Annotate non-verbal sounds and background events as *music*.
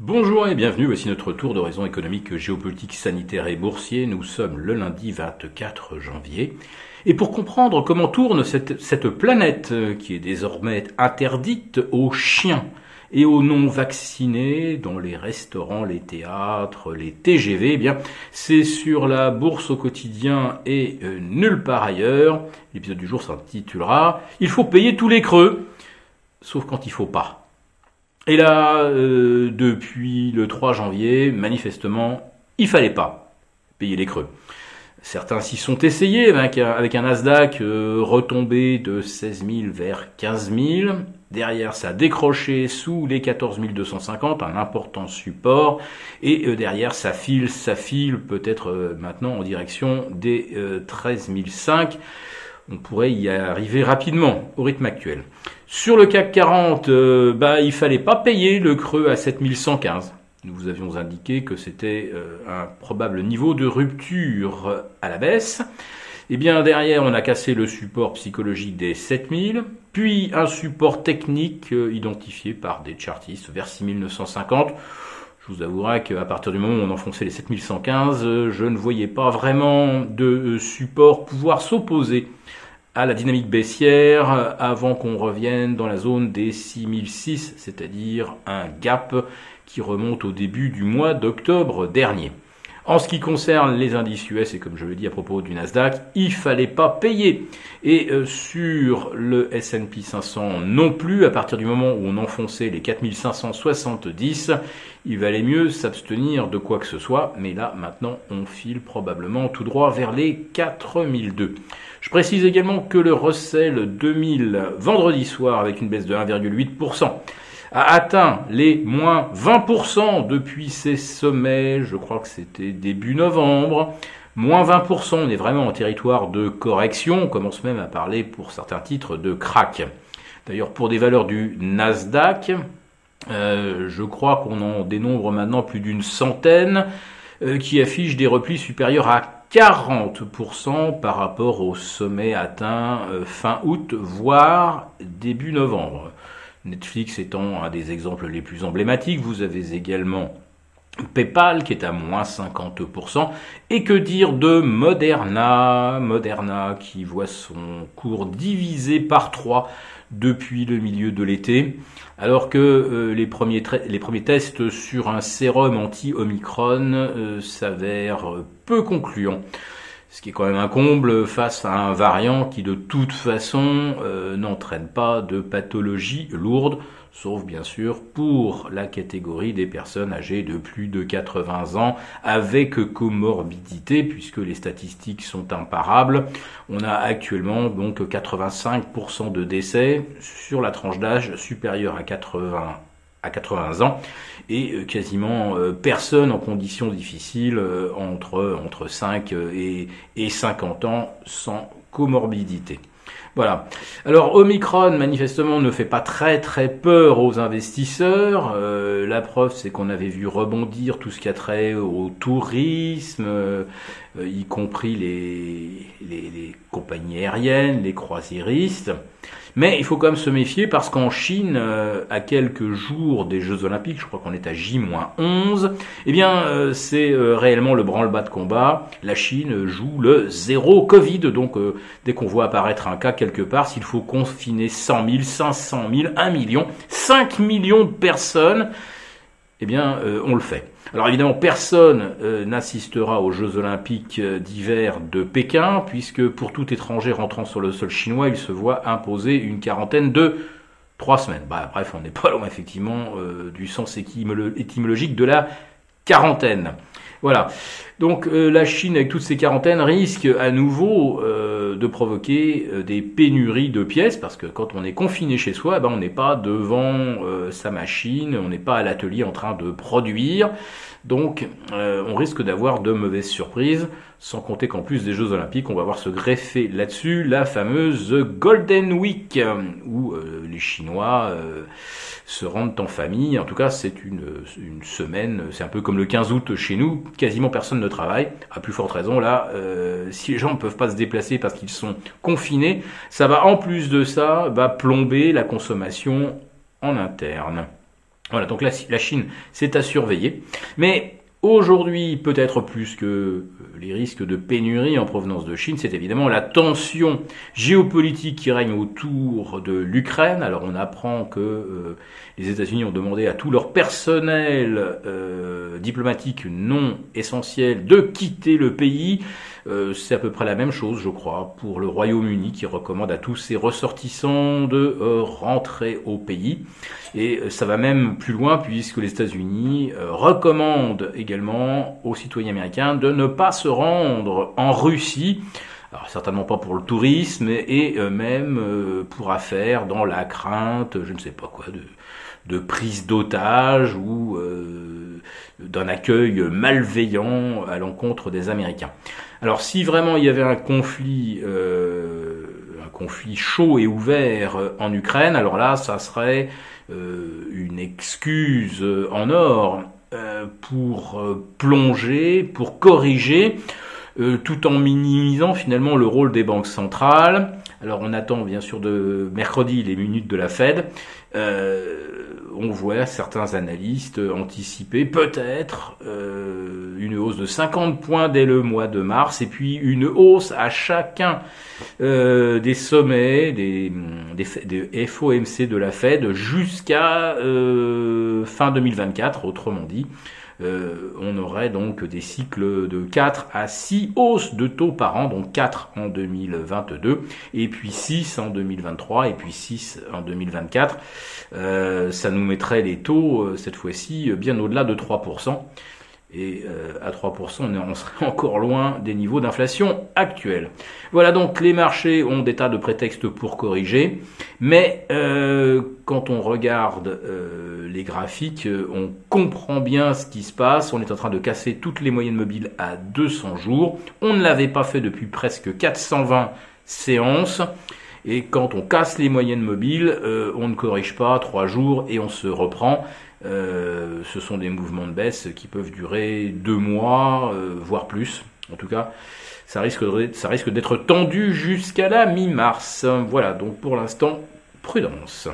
Bonjour et bienvenue, voici notre tour d'horizon économique, géopolitique, sanitaire et boursier. Nous sommes le lundi 24 janvier. Et pour comprendre comment tourne cette, planète euh, qui est désormais interdite aux chiens et aux non-vaccinés dans les restaurants, les théâtres, les TGV, eh bien, c'est sur la bourse au quotidien et euh, nulle part ailleurs. L'épisode du jour s'intitulera Il faut payer tous les creux, sauf quand il faut pas. Et là, euh, depuis le 3 janvier, manifestement, il fallait pas payer les creux. Certains s'y sont essayés avec un, Nasdaq euh, retombé de 16 000 vers 15 000. Derrière, ça a décroché sous les 14 250, un important support. Et euh, derrière, ça file, ça file peut-être maintenant en direction des 13 500 on pourrait y arriver rapidement au rythme actuel. Sur le CAC 40, euh, bah, il fallait pas payer le creux à 7115. Nous vous avions indiqué que c'était euh, un probable niveau de rupture à la baisse. Et eh bien derrière, on a cassé le support psychologique des 7000, puis un support technique euh, identifié par des chartistes vers 6950. Je vous avouerai qu'à partir du moment où on enfonçait les 7115, je ne voyais pas vraiment de support pouvoir s'opposer à la dynamique baissière avant qu'on revienne dans la zone des 6006, c'est-à-dire un gap qui remonte au début du mois d'octobre dernier. En ce qui concerne les indices US, et comme je le dis à propos du Nasdaq, il fallait pas payer. Et euh, sur le S&P 500 non plus, à partir du moment où on enfonçait les 4570, il valait mieux s'abstenir de quoi que ce soit. Mais là, maintenant, on file probablement tout droit vers les 4002. Je précise également que le Russell 2000, vendredi soir, avec une baisse de 1,8%, a atteint les moins 20% depuis ses sommets, je crois que c'était début novembre. Moins 20%, on est vraiment en territoire de correction, on commence même à parler pour certains titres de crack. D'ailleurs, pour des valeurs du Nasdaq, euh, je crois qu'on en dénombre maintenant plus d'une centaine euh, qui affichent des replis supérieurs à 40% par rapport au sommet atteint euh, fin août, voire début novembre. Netflix étant un des exemples les plus emblématiques, vous avez également PayPal qui est à moins 50%. Et que dire de Moderna? Moderna qui voit son cours divisé par 3 depuis le milieu de l'été, alors que euh, les, premiers tests sur un sérum anti-Omicron euh, s'avèrent peu concluants. Ce qui est quand même un comble face à un variant qui de toute façon euh, n'entraîne pas de pathologie lourde, sauf bien sûr pour la catégorie des personnes âgées de plus de 80 ans avec comorbidité, puisque les statistiques sont imparables. On a actuellement donc 85% de décès sur la tranche d'âge supérieure à 80 à 80 ans et euh, quasiment euh, personne en conditions difficiles euh, entre, entre 5 et, et 50 ans sans comorbidité. Voilà. Alors Omicron manifestement ne fait pas très très peur aux investisseurs. la preuve c'est qu'on avait vu rebondir tout ce qui a trait au tourisme, y compris les, compagnies aériennes, les croisiéristes. Mais il faut quand même se méfier parce qu'en Chine, euh, à quelques jours des Jeux Olympiques, je crois qu'on est à J-11, eh bien euh, c'est euh, réellement le branle-bas de combat. La Chine joue le zéro Covid, donc dès qu'on voit apparaître un cas quelque part, s'il faut confiner 100 000, 500 000, 1 million, 5 millions de personnes, eh bien on le fait. Alors évidemment, personne euh, n'assistera aux Jeux olympiques euh, d'hiver de Pékin, puisque pour tout étranger rentrant sur le sol chinois, il se voit imposer une quarantaine de trois semaines. Bah, bref, on n'est pas loin effectivement euh, du sens étymologique de la quarantaine. Voilà. Donc la Chine, avec toutes ces quarantaines, risque à nouveau de provoquer des pénuries de pièces, parce que quand on est confiné chez soi, ben, on n'est pas devant sa machine, on n'est pas à l'atelier en train de produire. Donc euh, on risque d'avoir de mauvaises surprises, sans compter qu'en plus des Jeux Olympiques, on va voir se greffer là-dessus la fameuse Golden Week, euh, Chinois euh, se rendent en famille. En tout cas, c'est une, semaine, c'est un peu comme le 15 août chez nous, quasiment personne ne travaille. À plus forte raison, là, si les gens ne peuvent pas se déplacer parce qu'ils sont confinés, ça va en plus de ça, va plomber la consommation en interne. Voilà, donc la, la Chine, c'est à surveiller. Mais Aujourd'hui, peut-être plus que euh, les risques de pénurie en provenance de Chine, c'est évidemment la tension géopolitique qui règne autour de l'Ukraine. Alors on apprend que euh, les États-Unis ont demandé à tout leur personnel euh, diplomatique non essentiel de quitter le pays. Euh, c'est à peu près la même chose, je crois, pour le Royaume-Uni qui recommande à tous ses ressortissants de euh, rentrer au pays. Et euh, ça va même plus loin puisque les États-Unis recommandent également aux citoyens américains de ne pas se rendre en Russie. Alors certainement pas pour le tourisme et même pour affaires dans la crainte, je ne sais pas quoi, de, de prise d'otages ou d'un accueil malveillant à l'encontre des Américains. Alors si vraiment il y avait un conflit, euh, un conflit chaud et ouvert euh, en Ukraine, alors là, ça serait euh, une excuse en or pour plonger, pour corriger, tout en minimisant finalement le rôle des banques centrales. Alors on attend bien sûr de mercredi les minutes de la Fed on voit certains analystes anticiper peut-être euh, une hausse de 50 points dès le mois de mars et puis une hausse à chacun euh, des sommets des, des, FOMC de la Fed jusqu'à euh, fin 2024, autrement dit. Euh, on aurait donc des cycles de 4 à 6 hausses de taux par an, donc 4 en 2022, et puis 6 en 2023, et puis 6 en 2024. Euh, ça nous mettrait les taux, euh, cette fois-ci, bien au-delà de 3%. Et euh, à 3%, on serait *laughs* encore loin des niveaux d'inflation actuels. Voilà donc les marchés ont des tas de prétextes pour corriger, mais euh, quand on regarde euh, les graphiques, on comprend bien ce qui se passe. On est en train de casser toutes les moyennes mobiles à 200 jours. On ne l'avait pas fait depuis presque 420 séances. Et quand on casse les moyennes mobiles, on ne corrige pas trois jours et on se reprend. Euh, ce sont des mouvements de baisse qui peuvent durer deux mois, euh, voire plus. En tout cas, ça risque d'être tendu jusqu'à la mi-mars. Voilà, donc pour l'instant, prudence.